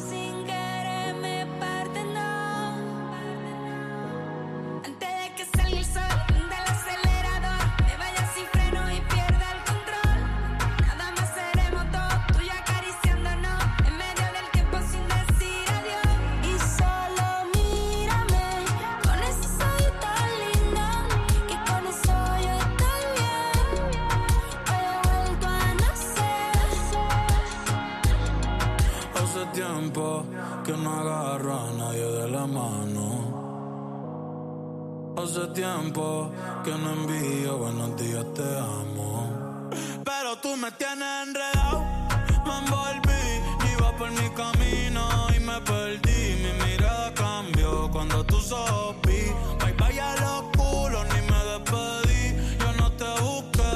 que no envío buenos días, te amo. Pero tú me tienes enredado, me envolví, iba por mi camino y me perdí. Mi mirada cambió cuando tú sopí. Bye bye a los culos, ni me despedí. Yo no te busqué,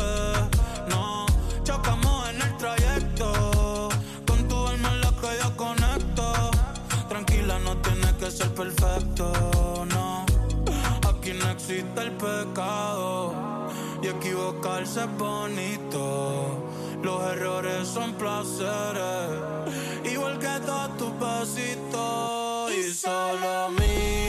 no. Chocamos en el trayecto. Con tu alma en la que yo conecto. Tranquila, no tienes que ser perfecto, no. Existe el pecado. Y equivocarse es bonito. Los errores son placeres. Igual que todos tus besitos. Y solo mírame.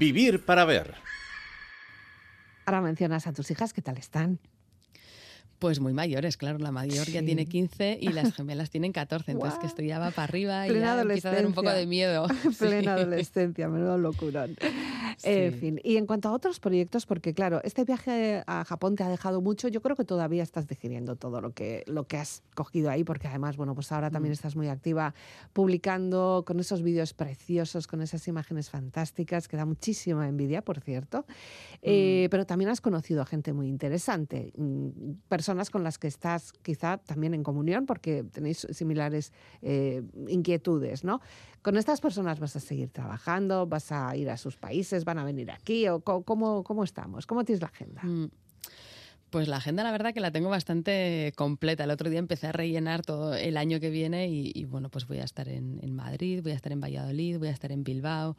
Vivir para ver. Ahora mencionas a tus hijas, ¿qué tal están? Pues muy mayores, claro. La mayor ya tiene 15 y las [laughs] gemelas tienen 14. Entonces que esto ya va para arriba y Plena ya empieza a dar un poco de miedo. [laughs] [laughs] Plena Sí. adolescencia, menudo locurón. En Sí. fin, y en cuanto a otros proyectos, porque claro, este viaje a Japón te ha dejado mucho, yo creo que todavía estás digiriendo todo lo que, lo que has cogido ahí, porque además, bueno, pues ahora Mm. también estás muy activa publicando con esos vídeos preciosos, con esas imágenes fantásticas, que da muchísima envidia, por cierto. Eh, Mm. pero también has conocido a gente muy interesante, mm, personas con las que estás quizá también en comunión, porque tenéis similares eh, inquietudes, ¿no? ¿Con estas personas vas a seguir trabajando? ¿Vas a ir a sus países? ¿Van a venir aquí? ¿O cómo, cómo estamos? ¿Cómo tienes la agenda? Mm. Pues la agenda, la verdad, que la tengo bastante completa. El otro día empecé a rellenar todo el año que viene y, y, bueno, pues voy a estar en, en Madrid, voy a estar en Valladolid, voy a estar en Bilbao.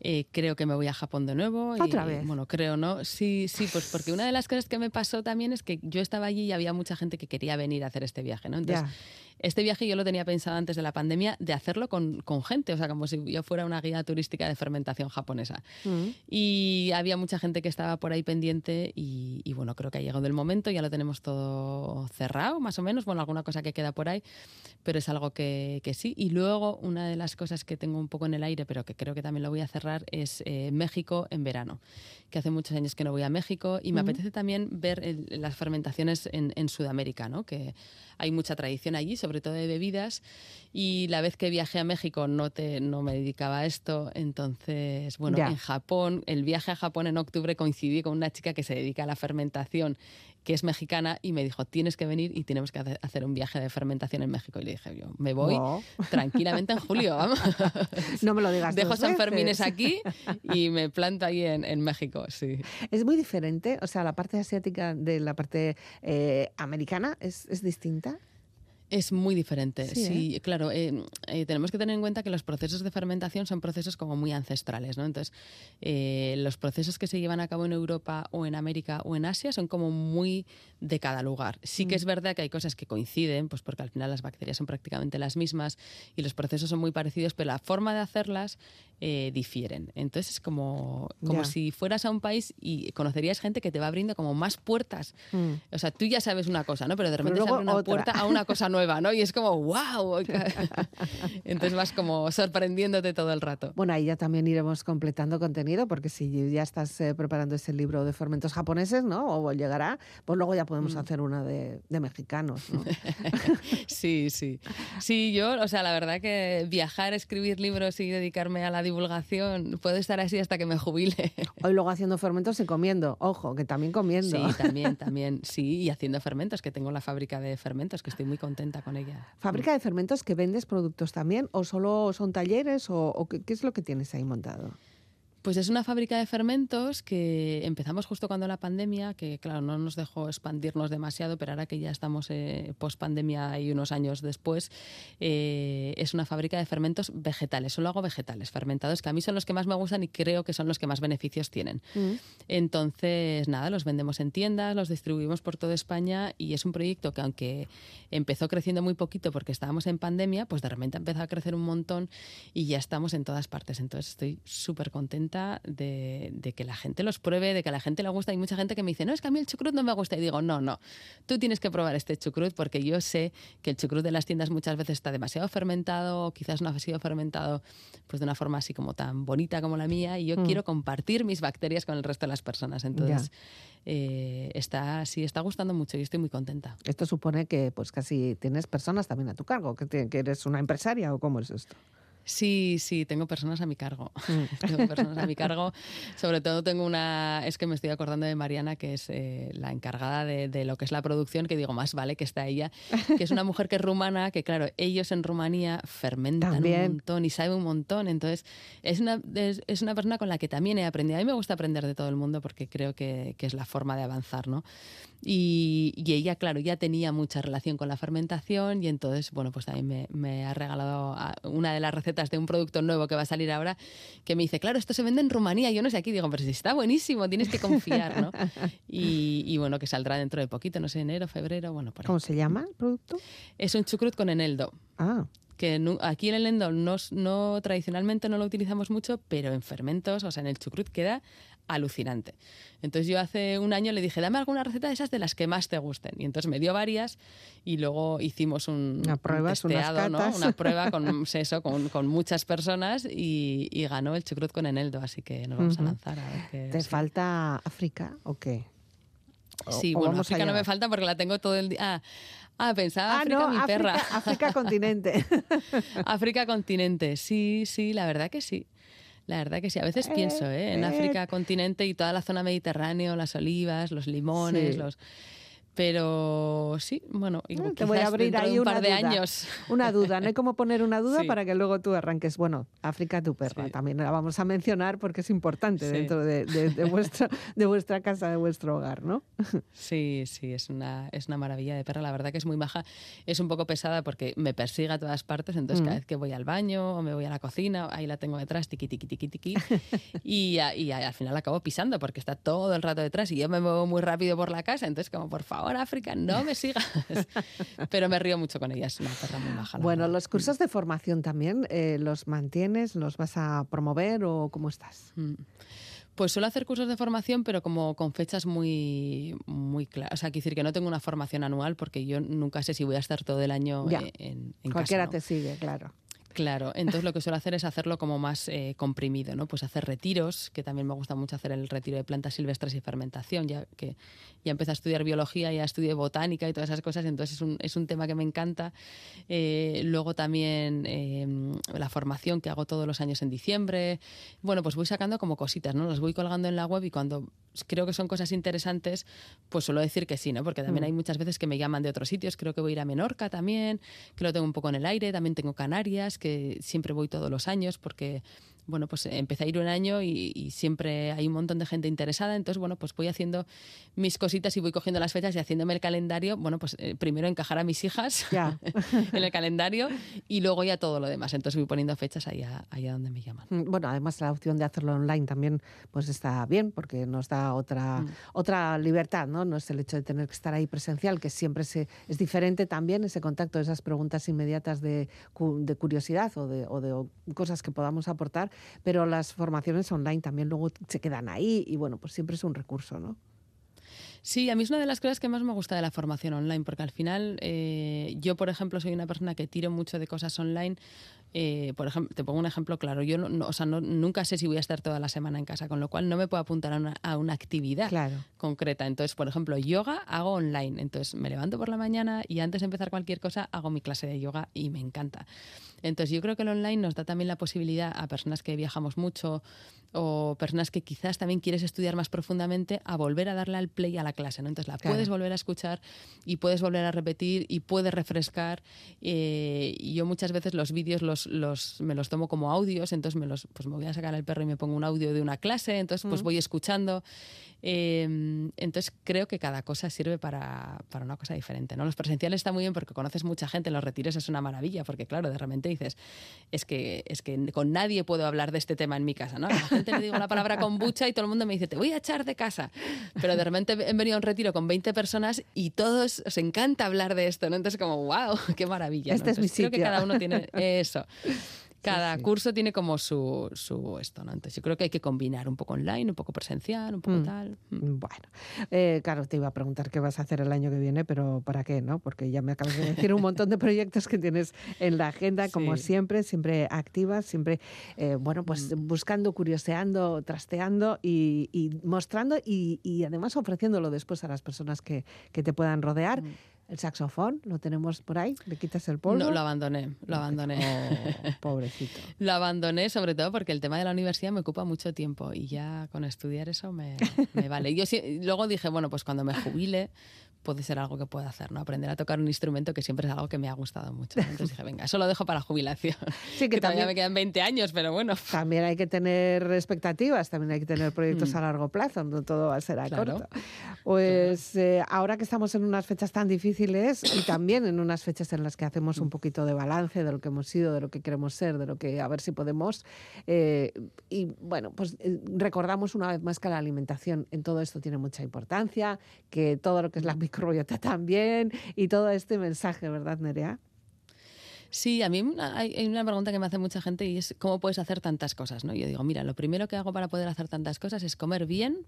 Eh, creo que me voy a Japón de nuevo. y- ¿Otra vez? Bueno, creo, ¿no? Sí, sí, pues porque una de las cosas que me pasó también es que yo estaba allí y había mucha gente que quería venir a hacer este viaje, ¿no? Entonces, Ya. Este viaje yo lo tenía pensado antes de la pandemia de hacerlo con, con gente, o sea, como si yo fuera una guía turística de fermentación japonesa. Mm. Y había mucha gente que estaba por ahí pendiente y, y, bueno, creo que ha llegado el momento, ya lo tenemos todo cerrado, más o menos, bueno, alguna cosa que queda por ahí, pero es algo que, que sí. Y luego una de las cosas que tengo un poco en el aire, pero que creo que también lo voy a cerrar, es eh, México en verano, que hace muchos años que no voy a México y me Ujú. apetece también ver el- las fermentaciones en, en Sudamérica, ¿no? que hay mucha tradición allí, sobre todo de bebidas, y la vez que viajé a México no, te, no me dedicaba a esto, entonces, bueno, Ya. en Japón, el viaje a Japón en octubre coincidí con una chica que se dedica a la fermentación, que es mexicana, y me dijo, tienes que venir y tenemos que hace- hacer un viaje de fermentación en México. Y le dije, yo me voy tranquilamente en julio, [laughs] vamos. No me lo digas Dejo San Fermines aquí y me planto ahí en, en México, sí. Es muy diferente, o sea, la parte asiática de la parte eh, americana es, es distinta. Es muy diferente, Sí, sí, claro. eh, eh, tenemos que tener en cuenta que los procesos de fermentación son procesos como muy ancestrales, ¿no? Entonces, eh, los procesos que se llevan a cabo en Europa o en América o en Asia son como muy de cada lugar. Sí que es verdad que hay cosas que coinciden, pues porque al final las bacterias son prácticamente las mismas y los procesos son muy parecidos, pero la forma de hacerlas eh, difieren. Entonces, es como, como Ya. si fueras a un país y conocerías gente que te va abriendo como más puertas. Mm. O sea, tú ya sabes una cosa, ¿no? Pero de repente se luego abre una otra. puerta a una cosa nueva, ¿no? Y es como, wow. [laughs] Entonces vas como sorprendiéndote todo el rato. Bueno, ahí ya también iremos completando contenido, porque si ya estás eh, preparando ese libro de fermentos japoneses, ¿no? O llegará, pues luego ya Mm. podemos hacer una de, de mexicanos, ¿no? [laughs] Sí, sí. Sí, yo, o sea, la verdad que viajar, escribir libros y dedicarme a la divulgación puede estar así hasta que me jubile. Hoy luego haciendo fermentos y comiendo. Ojo, que también comiendo. Sí, también, [laughs] también. Sí, y haciendo fermentos, que tengo la fábrica de fermentos, que estoy muy contenta con ella. ¿Fábrica de fermentos que vendes productos también? ¿O solo son talleres? ¿O, o qué, qué es lo que tienes ahí montado? Pues es una fábrica de fermentos que empezamos justo cuando la pandemia, que claro, no nos dejó expandirnos demasiado, pero ahora que ya estamos eh, post pandemia y unos años después, eh, es una fábrica de fermentos vegetales. Solo hago vegetales fermentados, que a mí son los que más me gustan y creo que son los que más beneficios tienen. Mm. Entonces, nada, los vendemos en tiendas, los distribuimos por toda España y es un proyecto que aunque empezó creciendo muy poquito porque estábamos en pandemia, pues de repente ha empezado a crecer un montón y ya estamos en todas partes. Entonces estoy súper contenta de, de que la gente los pruebe, de que a la gente le gusta. Hay mucha gente que me dice, no, es que a mí el chucrut no me gusta. Y digo, no, no, tú tienes que probar este chucrut porque yo sé que el chucrut de las tiendas muchas veces está demasiado fermentado o quizás no ha sido fermentado pues de una forma así como tan bonita como la mía y yo Mm. quiero compartir mis bacterias con el resto de las personas. Entonces, eh, está, sí, está gustando mucho y estoy muy contenta. Esto supone que pues casi tienes personas también a tu cargo, que, te- que eres una empresaria o cómo es esto. Sí, sí, tengo personas a mi cargo. [laughs] Mm. tengo personas a mi [laughs] cargo. Sobre todo tengo una, es que me estoy acordando de Mariana, que es eh, la encargada de, de lo que es la producción, que digo, más vale que está ella, que es una mujer que es rumana, que claro, ellos en Rumanía fermentan También. un montón y saben un montón. Entonces, es una, es, es una persona con la que también he aprendido. A mí me gusta aprender de todo el mundo porque creo que, que es la forma de avanzar, ¿no? Y, y ella, claro, ya tenía mucha relación con la fermentación y entonces, bueno, pues también me, me ha regalado a- una de las recetas de un producto nuevo que va a salir ahora, que me dice, claro, esto se vende en Rumanía, yo no sé aquí, digo, pero si está buenísimo, tienes que confiar, ¿no? [laughs] Y, y bueno, que saldrá dentro de poquito, no sé, enero, febrero, bueno, por ahí. ¿Cómo se llama el producto? Es un chucrut con eneldo, Ah, que aquí en el Endo no, no tradicionalmente no lo utilizamos mucho, pero en fermentos, o sea, en el chucrut queda alucinante. Entonces yo hace un año le dije, dame alguna receta de esas de las que más te gusten. Y entonces me dio varias y luego hicimos un, Una un unas testeado, ¿no? Una prueba con [laughs] eso, con, con muchas personas y, y ganó el chucrut con Eneldo, así que nos vamos a lanzar a ver qué. ¿Te sí. falta África o qué? O- Sí, o bueno, vamos África no me falta porque la tengo todo el día. Ah, ah, pensaba Ah, África, no, mi África, perra. África continente. [laughs] África continente, sí, sí, la verdad que sí. La verdad que sí. A veces Eh, pienso ¿eh? en eh. África continente y toda la zona mediterránea, las olivas, los limones, Sí. los. Pero sí, bueno, y Mm, Te voy a abrir ahí un par de años. Una duda, no hay como poner una duda Sí. para que luego tú arranques. Bueno, África tu perra, Sí. también la vamos a mencionar porque es importante Sí. dentro de, de- de vuestro, de vuestra casa, de vuestro hogar, ¿no? Sí, sí, es una, es una maravilla de perra. La verdad que es muy maja. Es un poco pesada porque me persigue a todas partes. Entonces, Mm. cada vez que voy al baño o me voy a la cocina, ahí la tengo detrás, tiqui, tiqui, tiqui, tiqui. [laughs] y, y al final la acabo pisando porque está todo el rato detrás y yo me muevo muy rápido por la casa. Entonces, como, por favor, África, no me sigas. [laughs] Pero me río mucho con ella. Es una perra muy maja. la Bueno, los cursos de formación también, eh, ¿los mantienes? ¿Los vas a promover o cómo estás? Mm. Pues suelo hacer cursos de formación, pero como con fechas muy, muy claras. O sea, quiero decir que no tengo una formación anual porque yo nunca sé si voy a estar todo el año Ya. en, en Cualquiera casa. ¿no? te sigue, claro. Claro, entonces lo que suelo hacer es hacerlo como más eh, comprimido, ¿no? Pues hacer retiros, que también me gusta mucho hacer el retiro de plantas silvestres y fermentación, ya que ya empecé a estudiar biología, ya estudié botánica y todas esas cosas, entonces es un, es un tema que me encanta. Eh, luego también eh, la formación que hago todos los años en diciembre. Bueno, pues voy sacando como cositas, ¿no? Las voy colgando en la web y cuando creo que son cosas interesantes, pues suelo decir que sí, ¿no? Porque también Mm. hay muchas veces que me llaman de otros sitios, creo que voy a ir a Menorca también, que lo tengo un poco en el aire, también tengo Canarias, que siempre voy todos los años porque bueno, pues empecé a ir un año y, y siempre hay un montón de gente interesada, entonces, bueno, pues voy haciendo mis cositas y voy cogiendo las fechas y haciéndome el calendario, bueno, pues eh, primero encajar a mis hijas [laughs] en el calendario y luego ya todo lo demás, entonces voy poniendo fechas allá, allá donde me llaman. Mm, Bueno, además la opción de hacerlo online también pues está bien porque nos da otra, Mm. otra libertad, ¿no? No es el hecho de tener que estar ahí presencial, que siempre se, es diferente también ese contacto, esas preguntas inmediatas de, de curiosidad o de, o de cosas que podamos aportar, pero las formaciones online también luego se quedan ahí y bueno, pues siempre es un recurso, ¿no? Sí, a mí es una de las cosas que más me gusta de la formación online, porque al final eh, yo, por ejemplo, soy una persona que tiro mucho de cosas online. Eh, por ejemplo, te pongo un ejemplo claro. Yo no, no- o sea, no- nunca sé si voy a estar toda la semana en casa, con lo cual no me puedo apuntar a una, a una actividad Claro. concreta. Entonces, por ejemplo, yoga hago online. Entonces, me levanto por la mañana y antes de empezar cualquier cosa hago mi clase de yoga y me encanta. Entonces, yo creo que el online nos da también la posibilidad a personas que viajamos mucho o personas que quizás también quieres estudiar más profundamente a volver a darle al play a la clase. ¿no? Entonces, la Claro. puedes volver a escuchar y puedes volver a repetir y puedes refrescar. Eh, y yo muchas veces los vídeos los, los, me los tomo como audios, entonces me, los, pues me voy a sacar al perro y me pongo un audio de una clase, entonces pues Mm. voy escuchando. Eh, entonces creo que cada cosa sirve para, para una cosa diferente. ¿no? Los presenciales está muy bien porque conoces mucha gente, en los retiros es una maravilla, porque claro, de repente dices, es que, es que con nadie puedo hablar de este tema en mi casa. ¿no? A la gente le digo la palabra kombucha y todo el mundo me dice, te voy a echar de casa. Pero de repente he venido a un retiro con 20 personas y todos os encanta hablar de esto. ¿no? Entonces como, wow, qué maravilla. ¿no? Este es mi Entonces, creo que sitio. cada uno tiene [laughs] eso. Cada sí. curso tiene como su, su esto, ¿no? Entonces yo creo que hay que combinar un poco online, un poco presencial, un poco Mm. tal. Mm. Bueno, eh, claro, te iba a preguntar qué vas a hacer el año que viene, pero ¿para qué? no? Porque ya me acabas de decir un montón de proyectos que tienes en la agenda, como siempre, siempre activas, siempre, eh, bueno, pues Mm. buscando, curioseando, trasteando y, y mostrando y, y además ofreciéndolo después a las personas que, que te puedan rodear. El saxofón, lo tenemos por ahí, le quitas el polvo. No, lo abandoné, lo abandoné. Oh, pobrecito. [laughs] Lo abandoné sobre todo porque el tema de la universidad me ocupa mucho tiempo y ya con estudiar eso me, me vale. Yo sí- luego dije, bueno, pues cuando me jubile puede ser algo que pueda hacer, ¿no? Aprender a tocar un instrumento que siempre es algo que me ha gustado mucho. ¿no? Entonces dije, venga, eso lo dejo para la jubilación. [laughs] Sí, que que todavía también- me quedan 20 años, pero bueno. También hay que tener expectativas, también hay que tener proyectos Mm. a largo plazo, no todo va a ser a Claro. corto. Pues eh, ahora que estamos en unas fechas tan difíciles y también en unas fechas en las que hacemos Mm. un poquito de balance de lo que hemos sido, de lo que queremos ser, de lo que a ver si podemos, eh, y bueno, pues eh, recordamos una vez más que la alimentación en todo esto tiene mucha importancia, que todo lo que es la Mm. Microbiota también y todo este mensaje, ¿verdad, Nerea? Sí, a mí una- hay hay una pregunta que me hace mucha gente y es cómo puedes hacer tantas cosas, ¿no? Yo digo, mira, lo primero que hago para poder hacer tantas cosas es comer bien,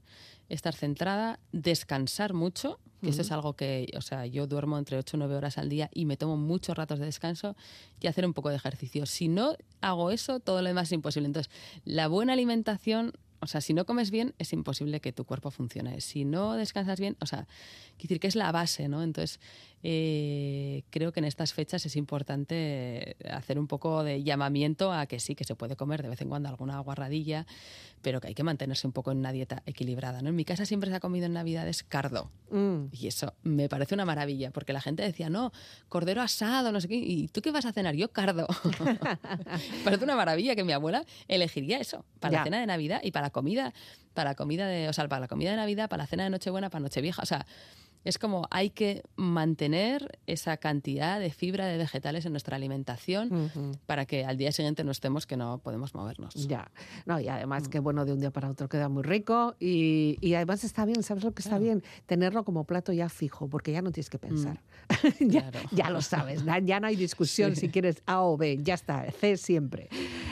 estar centrada, descansar mucho, que eso es algo que, o sea, yo duermo entre 8 y 9 horas al día y me tomo muchos ratos de descanso y hacer un poco de ejercicio. Si no hago eso, todo lo demás es imposible. Entonces, la buena alimentación o sea, si no comes bien, es imposible que tu cuerpo funcione. Si no descansas bien, o sea, quiero decir que es la base, ¿no? Entonces, eh, creo que en estas fechas es importante hacer un poco de llamamiento a que sí, que se puede comer de vez en cuando alguna guarradilla, pero que hay que mantenerse un poco en una dieta equilibrada, ¿no? En mi casa siempre se ha comido en Navidades cardo. Mm. Y eso me parece una maravilla, porque la gente decía, no, cordero asado, no sé qué. ¿Y tú qué vas a cenar? Yo cardo. [laughs] parece una maravilla que mi abuela elegiría eso para Ya. la cena de Navidad y para la comida, para la comida de, o sea, para la comida de Navidad, para la cena de Nochebuena, para Nochevieja. O sea, es como hay que mantener esa cantidad de fibra de vegetales en nuestra alimentación para que al día siguiente no estemos que no podemos movernos. Ya, no, y además que bueno, de un día para otro queda muy rico y, y además está bien, ¿sabes lo que está bien? Tenerlo como plato ya fijo, porque ya no tienes que pensar. [laughs] ya, Mm. Claro. ya lo sabes, ya, ya no hay discusión Sí. si quieres A o B, ya está, C siempre.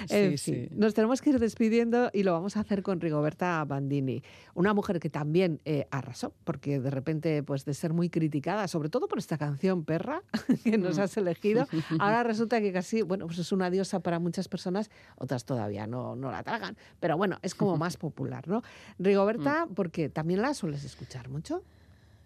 En Sí, fin, sí. nos tenemos que ir despidiendo y lo vamos a hacer con Rigoberta Bandini, una mujer que también eh, arrasó, porque de repente, pues de ser muy criticada, sobre todo por esta canción Perra [laughs] que nos Mm. has elegido, [laughs] ahora resulta que casi, bueno, pues es una diosa para muchas personas, otras todavía no, no la tragan, pero bueno, es como más [laughs] popular, ¿no? Rigoberta, Mm. porque también la sueles escuchar mucho.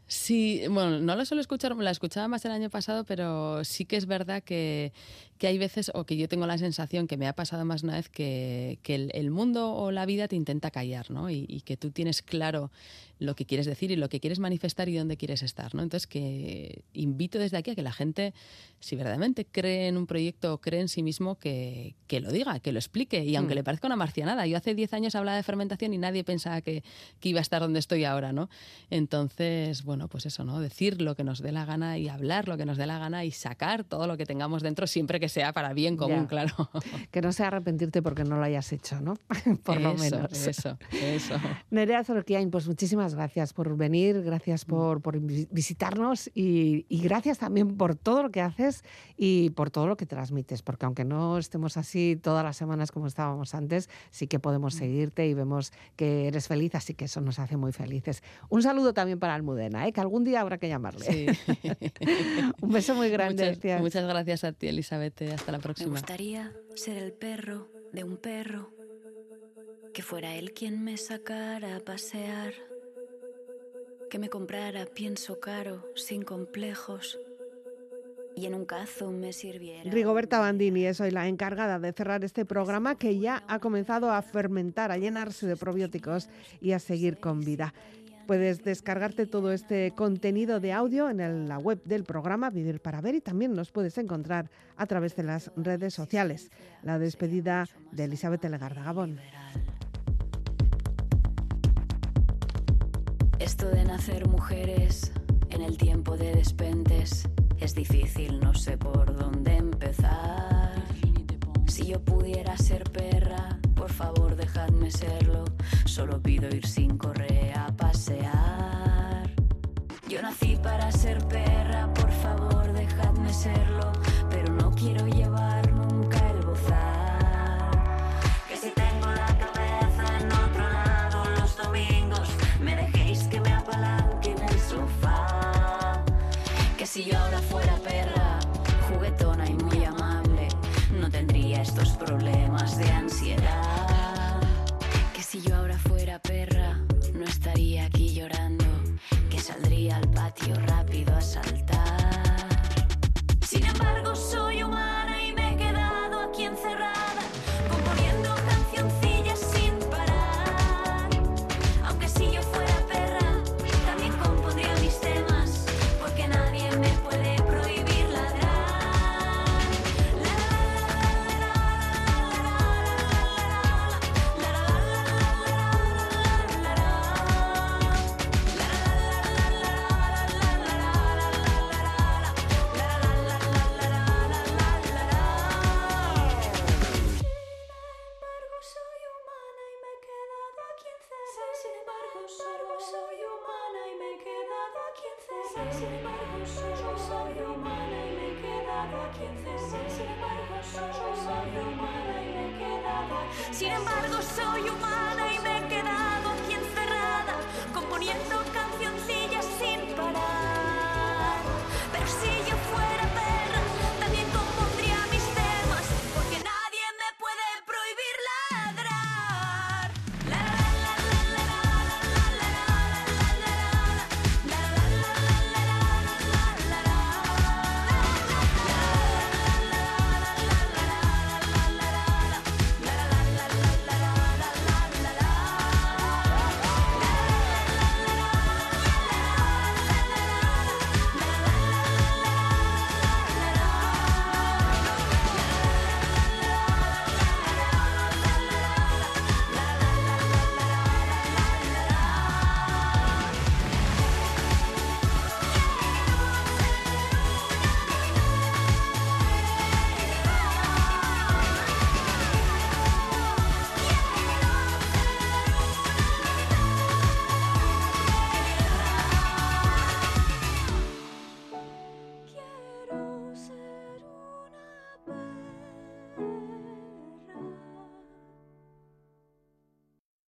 Sí, bueno, no la suelo escuchar, la escuchaba más el año pasado, pero sí que es verdad que, que hay veces, o que yo tengo la sensación que me ha pasado más una vez, que, que el, el mundo o la vida te intenta callar, ¿no? Y, y que tú tienes claro lo que quieres decir y lo que quieres manifestar y dónde quieres estar, ¿no? Entonces, que invito desde aquí a que la gente, si verdaderamente cree en un proyecto o cree en sí mismo, que, que lo diga, que lo explique. Y aunque Mm. le parezca una marcianada, yo hace 10 años hablaba de fermentación y nadie pensaba que, que iba a estar donde estoy ahora, ¿no? Entonces, bueno, pues eso, ¿no? Decir lo que nos dé la gana y hablar lo que nos dé la gana y sacar todo lo que tengamos dentro, siempre que sea para bien común, Ya. claro. [laughs] Que no sea arrepentirte porque no lo hayas hecho, ¿no? [laughs] Por lo Eso, menos. Eso, eso. [laughs] Nerea Zorquiain, pues muchísimas gracias por venir, gracias por, por vi- visitarnos y, y gracias también por todo lo que haces y por todo lo que transmites, porque aunque no estemos así todas las semanas como estábamos antes, sí que podemos seguirte y vemos que eres feliz, así que eso nos hace muy felices. Un saludo también para Almudena, ¿eh? que algún día habrá que llamarle. Sí. [laughs] Un beso muy grande. Muchas, gracias. muchas gracias a ti, Elizabeth. Hasta la Me próxima. gustaría ser el perro de un perro, que fuera él quien me sacara a pasear, que me comprara pienso caro, sin complejos, y en un cazo me sirviera. Rigoberta Bandini es hoy la encargada de cerrar este programa que ya ha comenzado a fermentar, a llenarse de probióticos y a seguir con vida. Puedes descargarte todo este contenido de audio en la web del programa Vivir para Ver y también nos puedes encontrar a través de las redes sociales. La despedida de Elizabeth Legarda Gabón. De nacer mujeres en el tiempo de despentes es difícil, no sé por dónde empezar. Si yo pudiera ser perra, por favor dejadme serlo. Solo pido ir sin correa a pasear. Yo nací para ser perra, por favor dejadme serlo. Pero no quiero llevar si yo ahora fuera perra, juguetona y muy amable, no tendría estos problemas de ansiedad. Que si yo ahora fuera perra, no estaría aquí llorando, que saldría al patio rápido